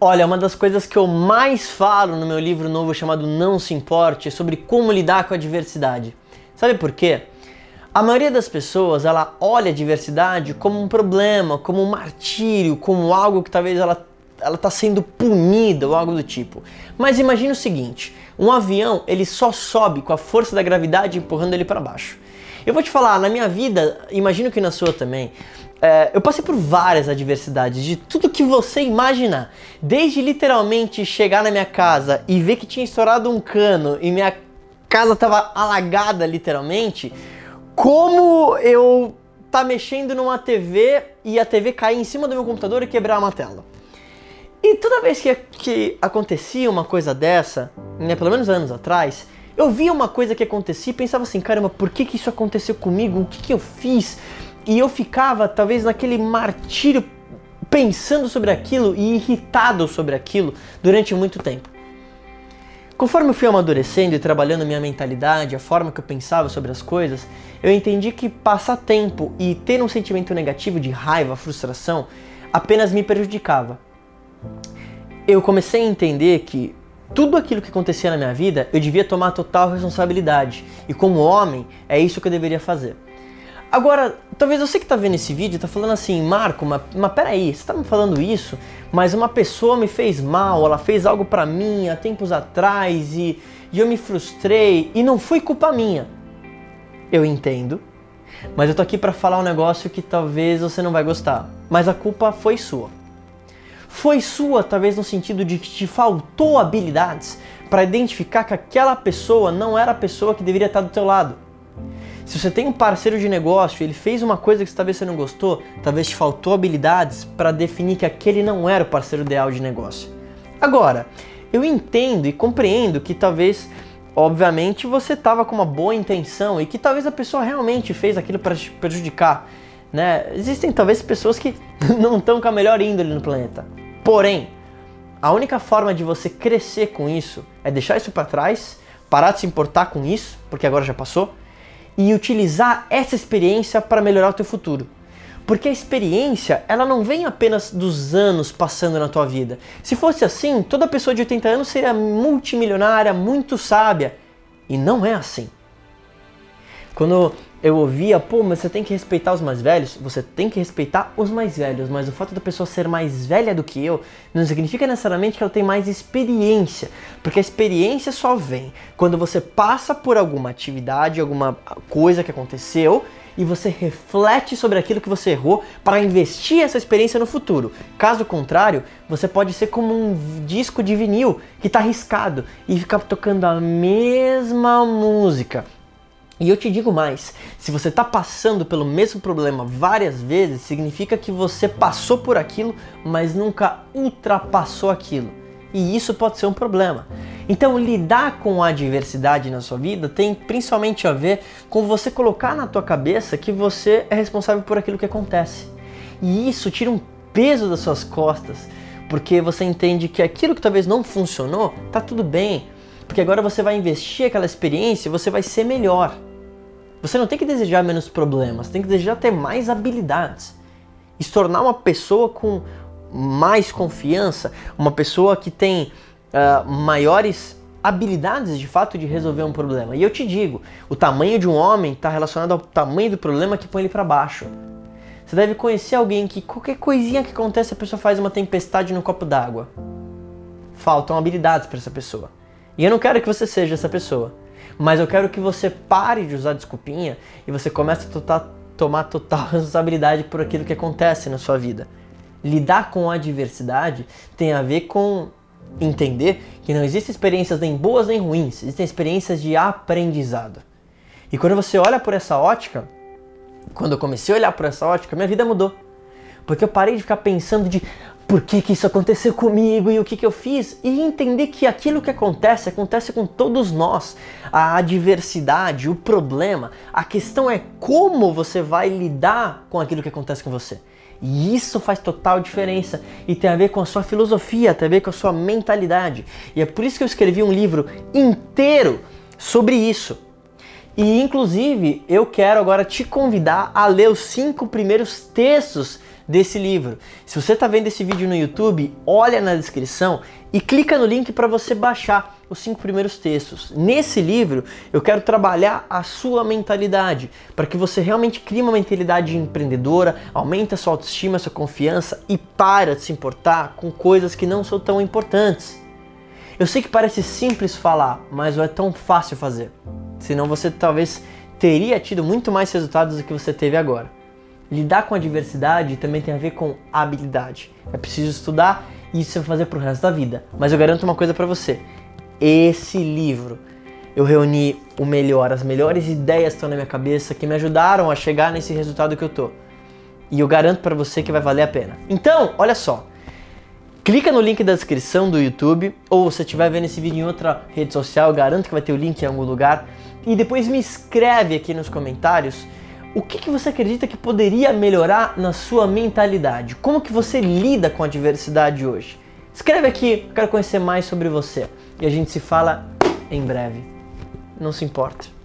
Olha, uma das coisas que eu mais falo no meu livro novo chamado Não Se Importe é sobre como lidar com a diversidade. Sabe por quê? A maioria das pessoas, ela olha a diversidade como um problema, como um martírio, como algo que talvez ela ela está sendo punida ou algo do tipo. Mas imagine o seguinte: um avião ele só sobe com a força da gravidade empurrando ele para baixo. Eu vou te falar, na minha vida, imagino que na sua também, é, eu passei por várias adversidades, de tudo que você imaginar. Desde literalmente chegar na minha casa e ver que tinha estourado um cano e minha casa estava alagada literalmente, como eu tá mexendo numa TV e a TV cair em cima do meu computador e quebrar uma tela. E toda vez que, que acontecia uma coisa dessa, né, pelo menos anos atrás, eu via uma coisa que acontecia e pensava assim, caramba, por que, que isso aconteceu comigo? O que, que eu fiz? E eu ficava, talvez, naquele martírio pensando sobre aquilo e irritado sobre aquilo durante muito tempo. Conforme eu fui amadurecendo e trabalhando minha mentalidade, a forma que eu pensava sobre as coisas, eu entendi que passar tempo e ter um sentimento negativo de raiva, frustração, apenas me prejudicava eu comecei a entender que tudo aquilo que acontecia na minha vida eu devia tomar total responsabilidade. E como homem, é isso que eu deveria fazer. Agora, talvez você que está vendo esse vídeo está falando assim, Marco, mas, mas peraí, você está me falando isso, mas uma pessoa me fez mal, ela fez algo para mim há tempos atrás e, e eu me frustrei e não foi culpa minha. Eu entendo, mas eu tô aqui para falar um negócio que talvez você não vai gostar, mas a culpa foi sua foi sua, talvez no sentido de que te faltou habilidades para identificar que aquela pessoa não era a pessoa que deveria estar do teu lado. Se você tem um parceiro de negócio ele fez uma coisa que talvez você não gostou, talvez te faltou habilidades para definir que aquele não era o parceiro ideal de negócio. Agora, eu entendo e compreendo que talvez, obviamente, você estava com uma boa intenção e que talvez a pessoa realmente fez aquilo para te prejudicar. Né? Existem talvez pessoas que não estão com a melhor índole no planeta. Porém, a única forma de você crescer com isso é deixar isso para trás, parar de se importar com isso, porque agora já passou, e utilizar essa experiência para melhorar o teu futuro. Porque a experiência, ela não vem apenas dos anos passando na tua vida. Se fosse assim, toda pessoa de 80 anos seria multimilionária, muito sábia. E não é assim. Quando eu ouvia, pô, mas você tem que respeitar os mais velhos. Você tem que respeitar os mais velhos, mas o fato da pessoa ser mais velha do que eu não significa necessariamente que ela tem mais experiência, porque a experiência só vem quando você passa por alguma atividade, alguma coisa que aconteceu e você reflete sobre aquilo que você errou para investir essa experiência no futuro. Caso contrário, você pode ser como um disco de vinil que está arriscado e ficar tocando a mesma música e eu te digo mais: se você está passando pelo mesmo problema várias vezes, significa que você passou por aquilo, mas nunca ultrapassou aquilo. E isso pode ser um problema. Então, lidar com a adversidade na sua vida tem principalmente a ver com você colocar na tua cabeça que você é responsável por aquilo que acontece. E isso tira um peso das suas costas, porque você entende que aquilo que talvez não funcionou, tá tudo bem, porque agora você vai investir aquela experiência, você vai ser melhor. Você não tem que desejar menos problemas, tem que desejar ter mais habilidades. E se tornar uma pessoa com mais confiança, uma pessoa que tem uh, maiores habilidades de fato de resolver um problema. E eu te digo, o tamanho de um homem está relacionado ao tamanho do problema que põe ele para baixo. Você deve conhecer alguém que qualquer coisinha que acontece a pessoa faz uma tempestade no copo d'água. Faltam habilidades para essa pessoa. E eu não quero que você seja essa pessoa. Mas eu quero que você pare de usar desculpinha e você comece a total, tomar total responsabilidade por aquilo que acontece na sua vida. Lidar com a adversidade tem a ver com entender que não existem experiências nem boas nem ruins, existem experiências de aprendizado. E quando você olha por essa ótica, quando eu comecei a olhar por essa ótica, minha vida mudou. Porque eu parei de ficar pensando de por que, que isso aconteceu comigo e o que, que eu fiz, e entender que aquilo que acontece, acontece com todos nós. A adversidade, o problema, a questão é como você vai lidar com aquilo que acontece com você. E isso faz total diferença e tem a ver com a sua filosofia, tem a ver com a sua mentalidade. E é por isso que eu escrevi um livro inteiro sobre isso. E inclusive eu quero agora te convidar a ler os cinco primeiros textos desse livro. Se você está vendo esse vídeo no YouTube, olha na descrição e clica no link para você baixar os cinco primeiros textos. Nesse livro, eu quero trabalhar a sua mentalidade, para que você realmente crie uma mentalidade empreendedora, aumente a sua autoestima, a sua confiança e para de se importar com coisas que não são tão importantes. Eu sei que parece simples falar, mas não é tão fácil fazer. Senão você talvez teria tido muito mais resultados do que você teve agora. Lidar com a diversidade também tem a ver com habilidade. É preciso estudar e isso você vai fazer pro resto da vida. Mas eu garanto uma coisa para você. Esse livro eu reuni o melhor, as melhores ideias estão na minha cabeça que me ajudaram a chegar nesse resultado que eu tô. E eu garanto para você que vai valer a pena. Então, olha só. Clica no link da descrição do YouTube ou se estiver vendo esse vídeo em outra rede social, garanto que vai ter o link em algum lugar. E depois me escreve aqui nos comentários o que, que você acredita que poderia melhorar na sua mentalidade. Como que você lida com a diversidade hoje? Escreve aqui, quero conhecer mais sobre você. E a gente se fala em breve. Não se importe.